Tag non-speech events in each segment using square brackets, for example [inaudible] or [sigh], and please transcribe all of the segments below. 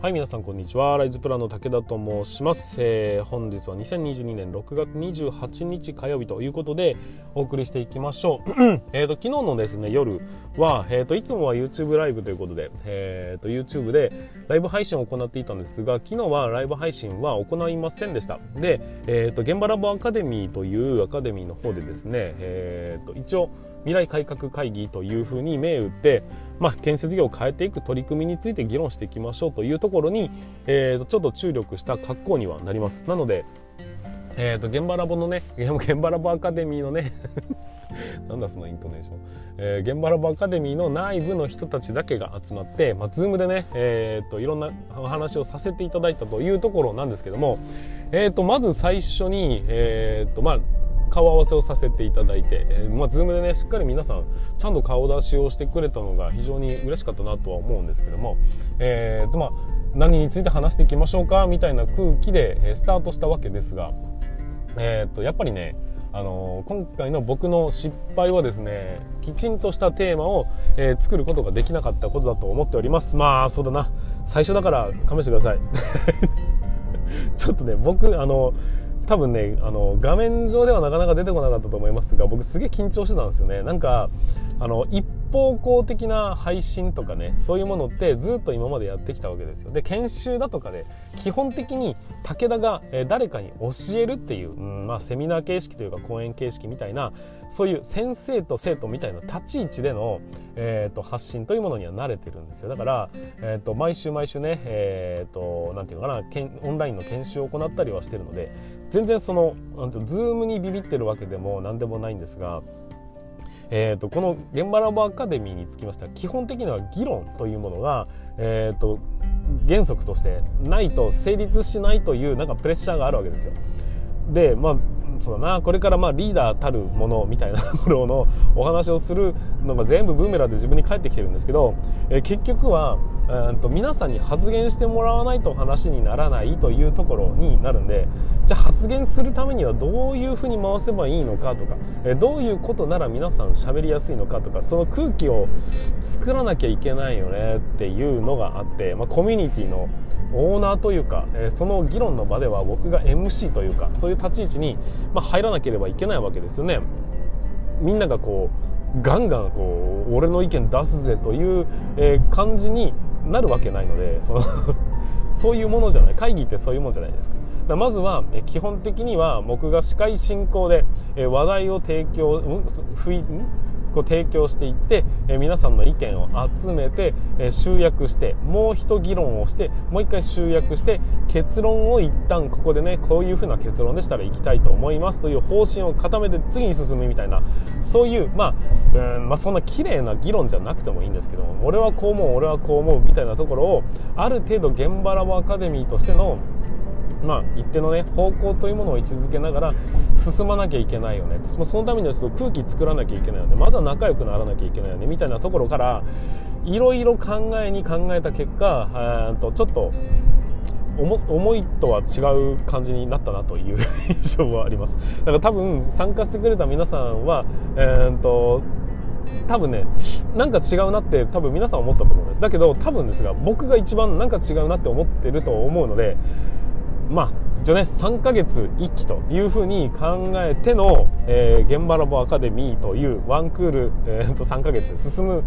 はい、皆さんこんにちは。ライズプランの武田と申します。えー、本日は2022年6月28日火曜日ということでお送りしていきましょう。[clears throat] えっと、昨日のですね、夜は、え、ー、と、いつもは YouTube ライブということで、え、ー、と、YouTube でライブ配信を行っていたんですが、昨日はライブ配信は行いませんでした。で、えっ、と、現場ラボアカデミーというアカデミーの方でですね、えっ、と、一応、未来改革会議というふうに銘打って、まあ、建設業を変えていく取り組みについて議論していきましょうというところに、えー、とちょっと注力した格好にはなります。なので、えー、と現場ラボのね [laughs] 現場ラボアカデミーのね [laughs] なんだそのイントネーション、えー、現場ラボアカデミーの内部の人たちだけが集まって、まあ、ズームでね、えーと、いろんなお話をさせていただいたというところなんですけども、えーと、まず最初に、えーとまあ、顔合わせをさせていただいて、えー、まあ、ズームでねしっかり皆さんちゃんと顔出しをしてくれたのが非常に嬉しかったなとは思うんですけども、えーとまあ、何について話していきましょうかみたいな空気でスタートしたわけですが、えーと、やっぱりねあの、今回の僕の失敗はですねきちんとしたテーマを、えー、作ることができなかったことだと思っております。まあそうだな。最初だから試してください。[laughs] ちょっとね僕あの多分ねあの画面上ではなかなか出てこなかったと思いますが僕すげえ緊張してたんですよね。なんかあの一方向的な配信とかねそういうものってずっと今までやってきたわけですよ。で研修だとかで基本的に武田が誰かに教えるっていう、うんまあ、セミナー形式というか講演形式みたいなそういう先生と生徒みたいな立ち位置での、えーと、発信というものには慣れてるんですよ。だから、えーと、毎週毎週ね、えーと、なんていうのかなオンラインの研修を行ったりはしてるので全然そのなんてズームにビビってるわけでも何でもないんですがえーと、この現場ラボアカデミーにつきましては基本的には議論というものが、えーと、原則としてないと成立しないというなんかプレッシャーがあるわけですよ。でまあそうだなこれからまあリーダーたるものみたいなところのお話をするのが全部ブーメランで自分に返ってきてるんですけど、えー、結局はうんと皆さんに発言してもらわないと話にならないというところになるんでじゃあ発言するためにはどういうふうに回せばいいのかとか、えどういうことなら皆さん喋りやすいのかとかその空気を作らなきゃいけないよねっていうのがあって、まあ、コミュニティのオーナーというか、えその議論の場では僕が MC というかそういう立ち位置に、ま入らなければいけないわけですよね。みんながこうガンガンこう俺の意見出すぜという、え感じになるわけないのでその [laughs] そういうものじゃない。会議ってそういうものじゃないですか。まずは基本的には僕が司会進行で話題を提供、うん、ふいこう提供していって、え皆さんの意見を集めて、え集約してもう一議論をしてもう一回集約して結論を一旦ここでねこういうふうな結論でしたらいきたいと思いますという方針を固めて次に進むみたいなそういうまあうんまあそんな綺麗な議論じゃなくてもいいんですけども俺はこう思う俺はこう思うみたいなところをある程度現場ラボアカデミーとしてのまあ、一定のね方向というものを位置づけながら進まなきゃいけないよね。そのためにはちょっと空気作らなきゃいけないよね。まずは仲良くならなきゃいけないよねみたいなところからいろいろ考えに考えた結果とちょっと思いとは違う感じになったなという印象はあります。だから多分参加してくれた皆さんは、えー、と多分ねなんか違うなって多分皆さん思ったと思うんです。だけど多分ですが僕が一番なんか違うなって思ってると思うのでまあ一応ね3ヶ月1期というふうに考えての、えー、現場ラボアカデミーというワンクール、[laughs] えー、と3ヶ月進む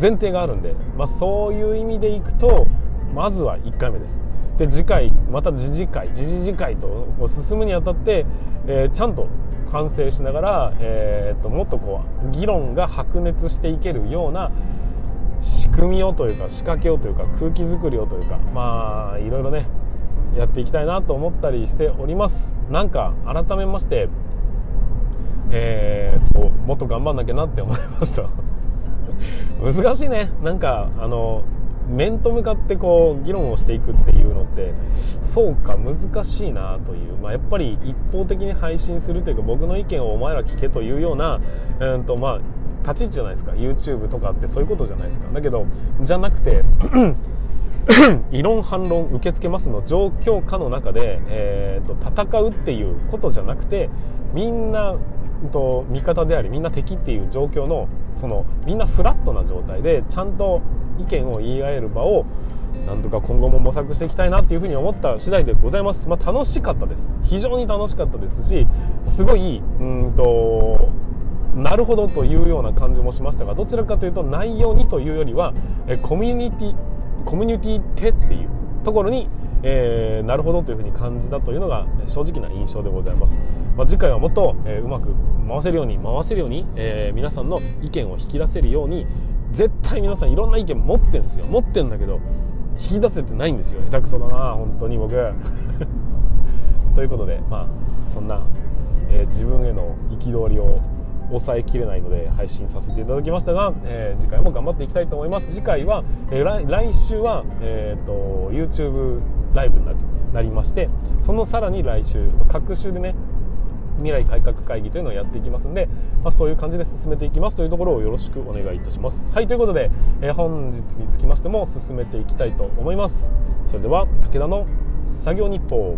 前提があるんで、まあ、そういう意味でいくとまずは1回目です。で次回また次次回次々次回と進むにあたって、えー、ちゃんと完成しながら、えー、ともっとこう議論が白熱していけるような仕組みをというか仕掛けをというか空気作りをというかまあいろいろねやっていきたいなと思ったりしております。なんか改めましてえー、ともっと頑張んなきゃなって思いました [laughs] 難しいね。なんかあの面と向かってこう議論をしていくっていうのってそうか難しいなという、まあ、やっぱり一方的に配信するというか僕の意見をお前ら聞けというような、うんとまあ、立ち位置じゃないですか。YouTube とかってそういうことじゃないですか。だけどじゃなくて [laughs] 異論反論受け付けますの状況下の中で、えーと、戦うっていうことじゃなくてみんなと味方でありみんな敵っていう状況のそのみんなフラットな状態でちゃんと意見を言い合える場をなんとか今後も模索していきたいなっていうふうに思った次第でございます、まあ、楽しかったです。非常に楽しかったですしすごいうんとなるほどというような感じもしましたがどちらかというと内容にというよりはえコミュニティコミュニティってっていうところに、えー、なるほどというふうに感じたというのが正直な印象でございます、まあ、次回はもっと、えー、うまく回せるように回せるように、えー、皆さんの意見を引き出せるように絶対皆さんいろんな意見持ってるんですよ。持ってんだけど引き出せてないんですよ。下手くそだな本当に僕。[laughs] ということでまあそんな、えー、自分への憤りを抑えきれないので配信させていただきましたが、えー、次回も頑張っていきたいと思います。次回は、えー、来週は、えーと、YouTube ライブにななりましてそのさらに来週各週でね未来改革会議というのをやっていきますんで、まあ、そういう感じで進めていきますというところをよろしくお願いいたします。はいということで、えー、本日につきましても進めていきたいと思います。それでは武田の作業日報。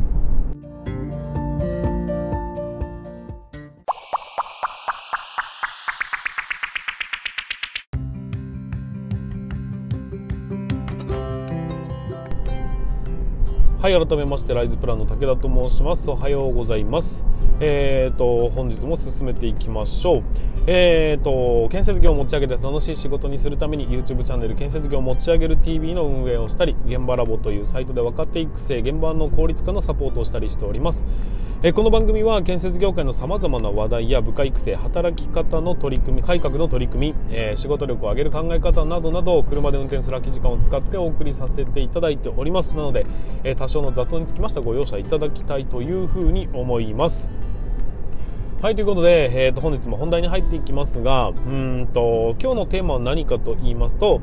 はい改めましてライズプランの武田と申します。おはようございます。えーと本日も進めていきましょう。えーと建設業を持ち上げて楽しい仕事にするために YouTube チャンネル建設業を持ち上げる TV の運営をしたり現場ラボというサイトで若手育成現場の効率化のサポートをしたりしておりますえこの番組は建設業界のさまざまな話題や部下育成働き方の取り組み改革の取り組み、えー、仕事力を上げる考え方などなど車で運転する空き時間を使ってお送りさせていただいております。なので、えー、多少の雑音につきましてはご容赦いただきたいというふうに思います。はいということで、えーと、本日も本題に入っていきますがうんと今日のテーマは何かと言いますと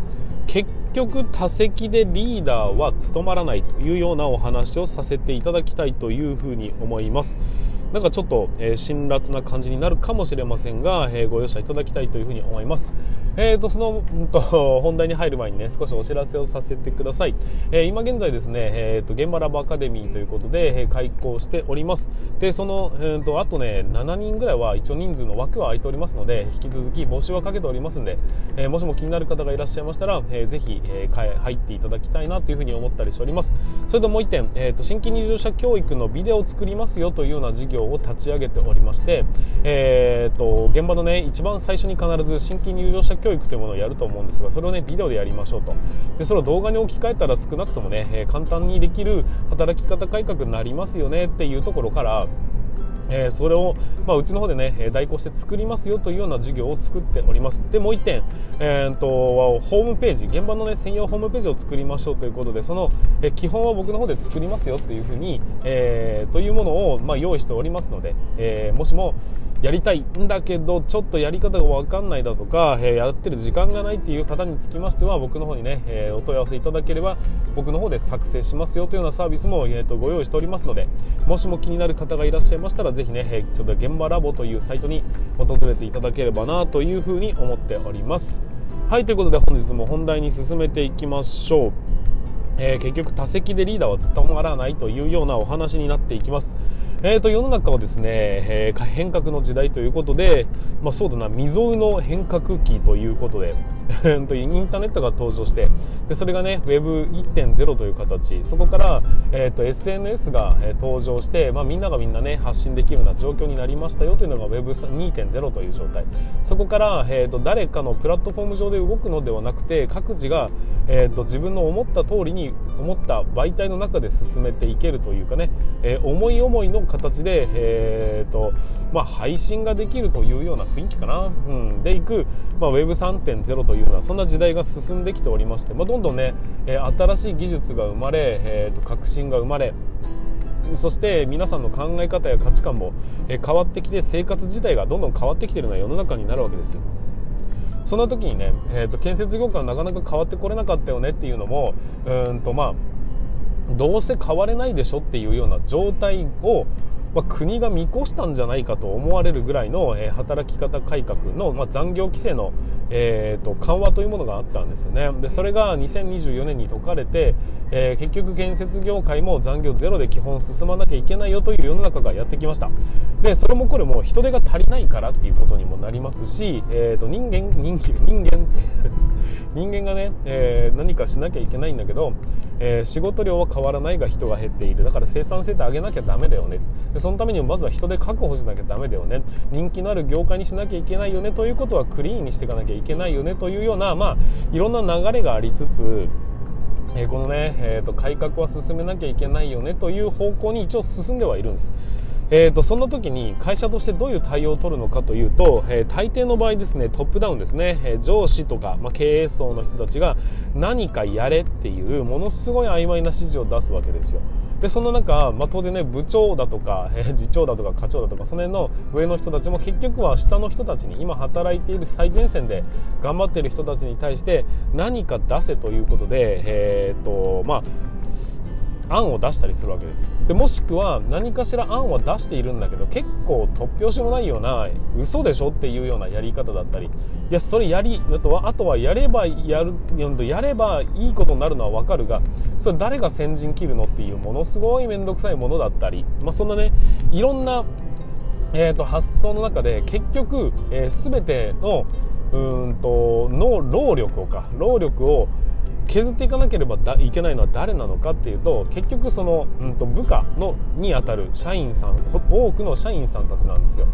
結局多席でリーダーは務まらないというようなお話をさせていただきたいというふうに思います。なんかちょっと、えー、辛辣な感じになるかもしれませんが、えー、ご容赦いただきたいというふうに思います。えーと、その、うんと、本題に入る前にね、少しお知らせをさせてください。えー、今現在ですね、えーと、現場ラボアカデミーということで、えー、開講しております。で、その、えーと、あとね、7人ぐらいは一応人数の枠は空いておりますので、引き続き募集はかけておりますんで、えー、もしも気になる方がいらっしゃいましたら、えー、ぜひ、えー、入っていただきたいなというふうに思ったりしております。それともう1点、えーと、新規入場者教育のビデオを作りますよというような事業を立ち上げておりまして、えーと、現場のね、一番最初に必ず新規入場者教育というものをやると思うんですがそれをねビデオでやりましょうと。でそれを動画に置き換えたら少なくともね、え、簡単にできる働き方改革になりますよねっていうところからえー、それを、まあ、うちの方でね代行して作りますよというような授業を作っております。でもう1点、えーと、ホームページ現場の、ね、専用ホームページを作りましょうということでその、え、基本は僕の方で作りますよというふうに、えー、というものを、まあ、用意しておりますので、えもしもやりたいんだけどちょっとやり方が分かんないだとか、え、やってる時間がないっていう方につきましては僕の方にね、え、お問い合わせいただければ僕の方で作成しますよというようなサービスも、えーと、ご用意しておりますのでもしも気になる方がいらっしゃいましたらぜひね、え、ちょっと現場ラボというサイトに訪れていただければなというふうに思っておりますはいということで本日も本題に進めていきましょうえー、結局多席でリーダーは務まらないというようなお話になっていきます。えーと、世の中はですね、えー、変革の時代ということで、まあ、そうだな未曾有の変革期ということで [laughs] インターネットが登場してでそれがね Web1.0 という形。そこから、えーと、SNS が、登場して、まあ、みんながみんなね発信できるような状況になりましたよというのが Web2.0 という状態。そこから、えーと、誰かのプラットフォーム上で動くのではなくて各自が、えー、と自分の思った通りに思った媒体の中で進めていけるというかね、えー、思い思いの形で、えーとまあ、配信ができるというような雰囲気かな、うん、でいく、まあ、Web3.0 というようなそんな時代が進んできておりまして、まあ、どんどんね、え、新しい技術が生まれ、えーと、革新が生まれそして皆さんの考え方や価値観も変わってきて生活自体がどんどん変わってきているような世の中になるわけですよ。そんな時にね、えーと、建設業界はなかなか変わってこれなかったよねっていうのもうんとまあどうせ変われないでしょっていうような状態をまあ、国が見越したんじゃないかと思われるぐらいの、え、働き方改革の、まあ、残業規制の、えーと、緩和というものがあったんですよね。でそれが2024年に解かれて、えー、結局建設業界も残業ゼロで基本進まなきゃいけないよという世の中がやってきました。でそれもこれも人手が足りないからっていうことにもなりますし、えーと、人間人間人間 [laughs] 人間がね、えー、何かしなきゃいけないんだけど、えー、仕事量は変わらないが人が減っている。だから生産性って上げなきゃダメだよね。でそのためにもまずは人で確保しなきゃダメだよね。人気のある業界にしなきゃいけないよねということはクリーンにしていかなきゃいけないよねというような、まあ、いろんな流れがありつつえこのね、えーと、改革は進めなきゃいけないよねという方向に一応進んではいるんです。えーと、そんな時に会社としてどういう対応を取るのかというと、えー、大抵の場合ですねトップダウンですね、えー、上司とか、まあ、経営層の人たちが何かやれっていうものすごい曖昧な指示を出すわけですよ。でその中、まあ、当然ね部長だとか、えー、次長だとか課長だとかその辺の上の人たちも結局は下の人たちに今働いている最前線で頑張っている人たちに対して何か出せということで、えーとまあ、案を出したりするわけです。でもしくは何かしら案は出しているんだけど結構突拍子もないような嘘でしょっていうようなやり方だったり。いやそれやりあとはあとはやればやるやればいいことになるのは分かるがそれ誰が先陣切るのっていうものすごい面倒くさいものだったり、まあ、そんなねいろんな、えーと、発想の中で結局、えー、全てのうんとの労力をか労力を削っていかなければいけないのは誰なのかっていうと結局その、うんと、部下のにあたる社員さん多くの社員さんたちなんですよ。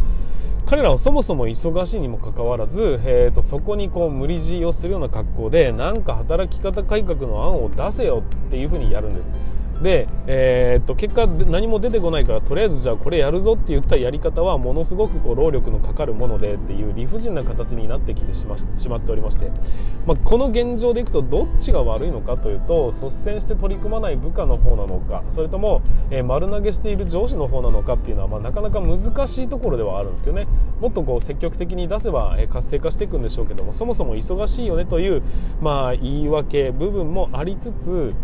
彼らはそもそも忙しいにもかかわらず、えーと、そこにこう無理強いをするような格好でなんか働き方改革の案を出せよっていうふうにやるんです。で、えー、っと結果何も出てこないからとりあえずじゃあこれやるぞって言ったやり方はものすごくこう労力のかかるものでっていう理不尽な形になってきてしましまっておりまして、まあ、この現状でいくとどっちが悪いのかというと率先して取り組まない部下の方なのかそれとも、えー、丸投げしている上司の方なのかっていうのは、まあ、なかなか難しいところではあるんですけどね。もっとこう積極的に出せば、え、活性化していくんでしょうけどもそもそも忙しいよねという、まあ、言い訳部分もありつつ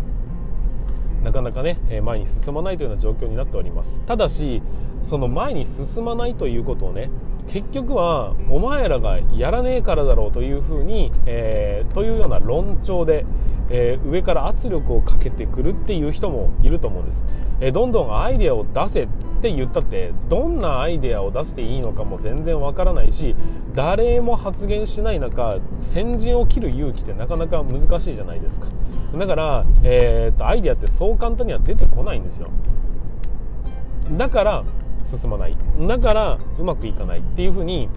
なかなかね前に進まないというような状況になっております。ただしその前に進まないということをね結局はお前らがやらねえからだろうというふうに、えー、というような論調で、えー、上から圧力をかけてくるっていう人もいると思うんです、えー、どんどんアイデアを出せって言ったってどんなアイデアを出していいのかも全然わからないし誰も発言しない中先陣を切る勇気ってなかなか難しいじゃないですか。だから、えーと、アイデアってそう簡単には出てこないんですよ。だから進まない。だからうまくいかないっていうふうに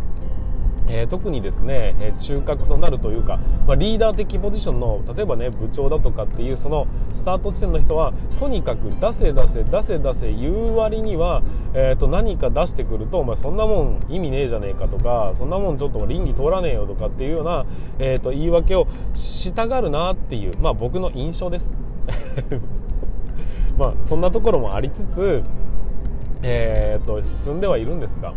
えー、特にですね、え中核となるというか、まあ、リーダー的ポジションの例えばね部長だとかっていうそのスタート地点の人はとにかく出せ出せ出せ出せ言う割には、えー、と何か出してくるとお前そんなもん意味ねえじゃねえかとかそんなもんちょっと倫理通らねえよとかっていうような、えー、と言い訳をしたがるなっていう、まあ、僕の印象です。[laughs] まあそんなところもありつつ、えー、と進んではいるんですが。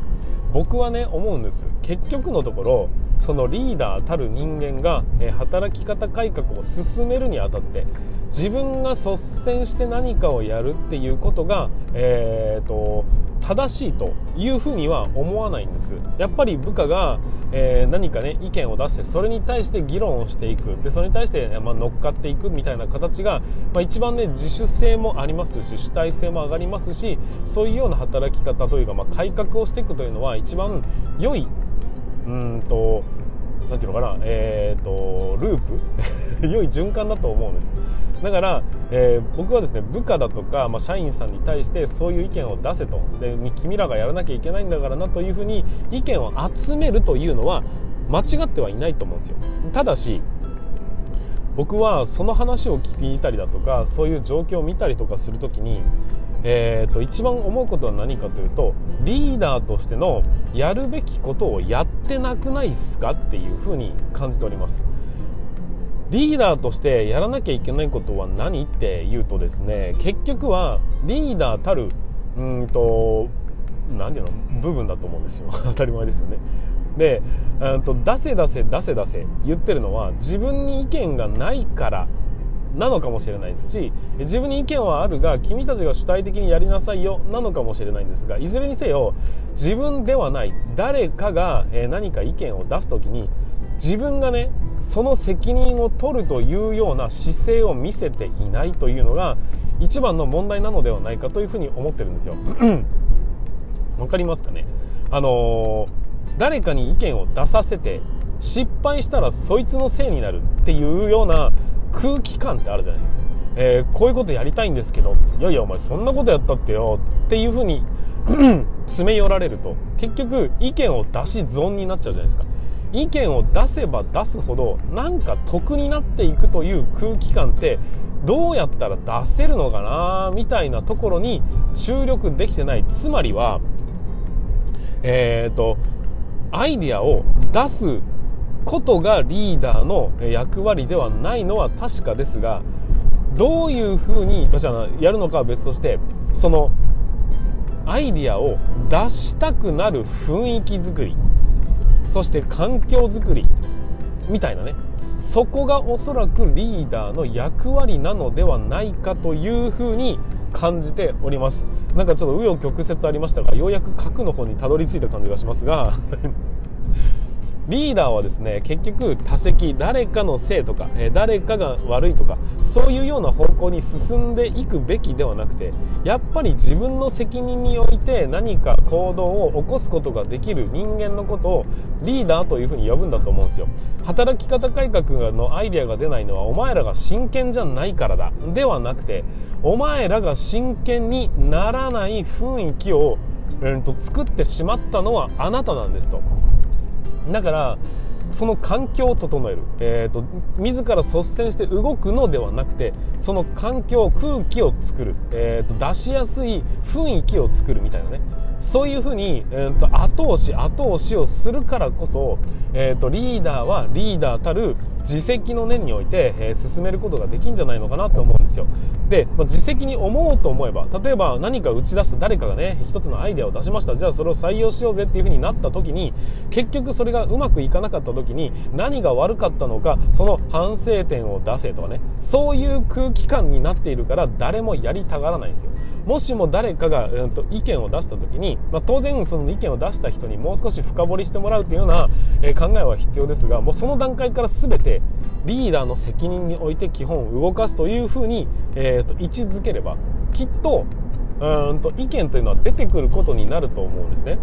僕はね思うんです。結局のところそのリーダーたる人間が、え働き方改革を進めるにあたって自分が率先して何かをやるっていうことが、えーと正しいというふうには思わないんです。やっぱり部下が、えー、何かね意見を出してそれに対して議論をしていく。でそれに対して、まあ、乗っかっていくみたいな形が、まあ、一番ね自主性もありますし主体性も上がりますしそういうような働き方というか、まあ、改革をしていくというのは一番良いうんとなんていうのかな、えーと、ループ？[laughs] 良い循環だと思うんですだから、えー、僕はですね部下だとか、まあ、社員さんに対してそういう意見を出せと。で君らがやらなきゃいけないんだからなというふうに意見を集めるというのは間違ってはいないと思うんですよ。ただし僕はその話を聞いたりだとかそういう状況を見たりとかするときにえーと、一番思うことは何かというとリーダーとしてのやるべきことをやってなくないっすかっていうふうに感じております。リーダーとしてやらなきゃいけないことは何っていうとですね結局はリーダーたるうんと何ていうの部分だと思うんですよ。[laughs] 当たり前ですよね。でと出せ出せ出せ出せ言ってるのは自分に意見がないからなのかもしれないですし自分に意見はあるが君たちが主体的にやりなさいよなのかもしれないんですがいずれにせよ自分ではない誰かが何か意見を出す時に自分がねその責任を取るというような姿勢を見せていないというのが一番の問題なのではないかというふうに思ってるんですよ。[clears throat] わかりますかね？あのー、誰かに意見を出させて失敗したらそいつのせいになるっていうような空気感ってあるじゃないですか、えー、こういうことやりたいんですけどいやいやお前そんなことやったってよっていうふうに [clears throat] 詰め寄られると結局意見を出し損になっちゃうじゃないですか。意見を出せば出すほどなんか得になっていくという空気感ってどうやったら出せるのかなみたいなところに注力できてない。つまりはえっ、ー、とアイディアを出すことがリーダーの役割ではないのは確かですがどういうふうにやるのかは別としてそのアイディアを出したくなる雰囲気作りそして環境づくりみたいなね。そこがおそらくリーダーの役割なのではないかというふうに感じております。なんかちょっと紆余曲折ありましたがようやく核の方にたどり着いた感じがしますが。リーダーはですね結局他責誰かのせいとか、え誰かが悪いとかそういうような方向に進んでいくべきではなくてやっぱり自分の責任において何か行動を起こすことができる人間のことをリーダーというふうに呼ぶんだと思うんですよ。働き方改革のアイデアが出ないのはお前らが真剣じゃないからだ。ではなくてお前らが真剣にならない雰囲気を、うん、と作ってしまったのはあなたなんですと。だからその環境を整える、えーと、自ら率先して動くのではなくてその環境空気を作る、えーと、出しやすい雰囲気を作るみたいなね。そういうふうに、えーと、後押し後押しをするからこそ、えー、とリーダーはリーダーたる自責の念において、えー、進めることができんじゃないのかなと思うんですよ。で、まあ、自責に思おうと思えば例えば何か打ち出した誰かがね一つのアイデアを出しました。じゃあそれを採用しようぜっていうふうになった時に結局それがうまくいかなかった時に何が悪かったのかその反省点を出せとかね。そういう空気感になっているから誰もやりたがらないんですよ。もしも誰かが、うん、と意見を出した時に、まあ、当然その意見を出した人にもう少し深掘りしてもらうというような、え、考えは必要ですがもうその段階から全てリーダーの責任において基本を動かすというふうに、えーと、位置づければきっとうんと意見というのは出てくることになると思うんですね。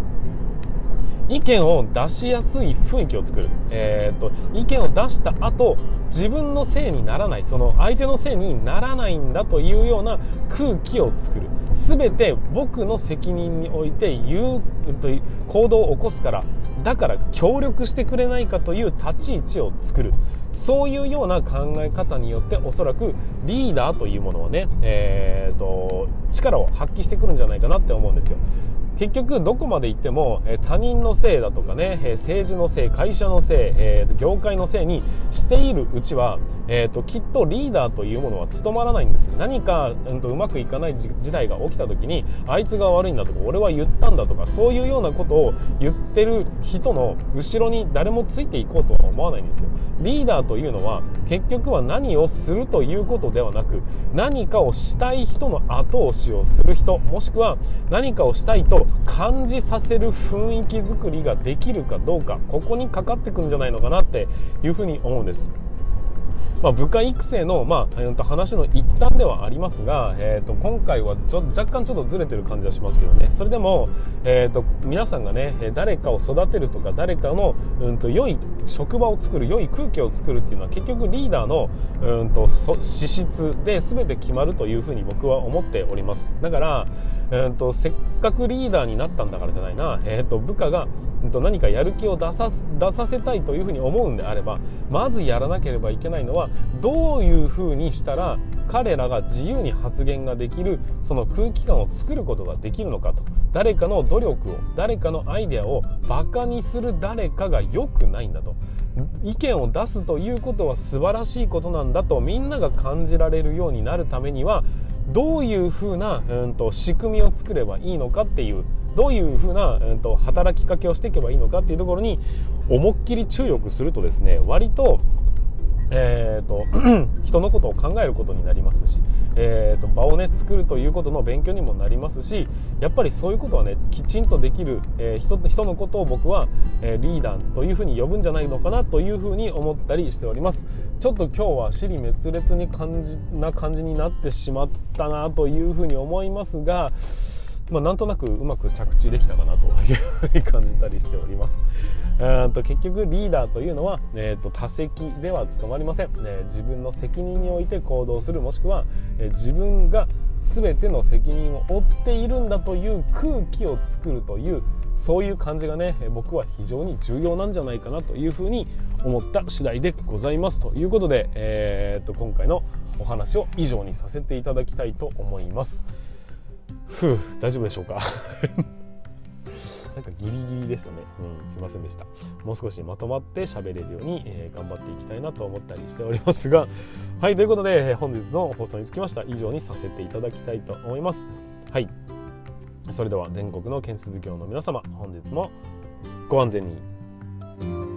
意見を出しやすい雰囲気を作る、えーと、意見を出した後自分のせいにならない。その相手のせいにならないんだというような空気を作る。全て僕の責任において言うと行動を起こすからだから協力してくれないかという立ち位置を作る。そういうような考え方によっておそらくリーダーというものはね、えーと力を発揮してくるんじゃないかなって思うんですよ。結局どこまで行っても、他人のせいだとかね、政治のせい会社のせい、業界のせいにしているうちは、きっとリーダーというものは務まらないんです何か、うんと、うまくいかない事態が起きた時にあいつが悪いんだとか俺は言ったんだとかそういうようなことを言ってる人の後ろに誰もついていこうとは思わないんですよ。リーダーというのは結局は何をするということではなく何かをしたい人の後押しをする人もしくは何かをしたいと感じさせる雰囲気作りができるかどうかここにかかってくんじゃないのかなっていうふうに思うんです。まあ、部下育成の、まあ、話の一端ではありますが、えー、と今回はちょ若干ちょっとずれてる感じはしますけどね。それでも、えー、と皆さんがね誰かを育てるとか誰かの、うん、と良い職場を作る良い空気を作るっていうのは結局リーダーの、うんと、資質で全て決まるというふうに僕は思っております。だから、えー、とせっかくリーダーになったんだからじゃないな、えー、と部下が、うん、と何かやる気を出さ出させたいというふうに思うんであればまずやらなければいけないのはどういうふうにしたら彼らが自由に発言ができるその空気感を作ることができるのかと。誰かの努力を誰かのアイデアをバカにする誰かが良くないんだと。意見を出すということは素晴らしいことなんだとみんなが感じられるようになるためにはどういうふうな、うんと、仕組みを作ればいいのかっていうどういうふうな、うんと働きかけをしていけばいいのかっていうところに思いっきり注力するとですね割とえーと、[clears throat] 人のことを考えることになりますし、えーと、場をね作るということの勉強にもなりますしやっぱりそういうことはねきちんとできる、えー、人人のことを僕は、えー、リーダーというふうに呼ぶんじゃないのかなというふうに思ったりしております。ちょっと今日は尻滅裂に感じな感じになってしまったなというふうに思いますがまあ、なんとなくうまく着地できたかなというふうに感じたりしております。[laughs] と結局リーダーというのは、えーと、多責では務まりません、えー、自分の責任において行動するもしくは、えー、自分が全ての責任を負っているんだという空気を作るというそういう感じがね僕は非常に重要なんじゃないかなというふうに思った次第でございますということで、えー、と今回のお話を以上にさせていただきたいと思います。ふ [laughs] う大丈夫でしょうか？[laughs] なんかギリギリでしたね。うん、すいませんでした。もう少しまとまって喋れるように、えー、頑張っていきたいなと思ったりしておりますが、[laughs] はい、ということで、本日の放送につきました以上にさせていただきたいと思います。はい。それでは全国の建設業の皆様、本日もご安全に。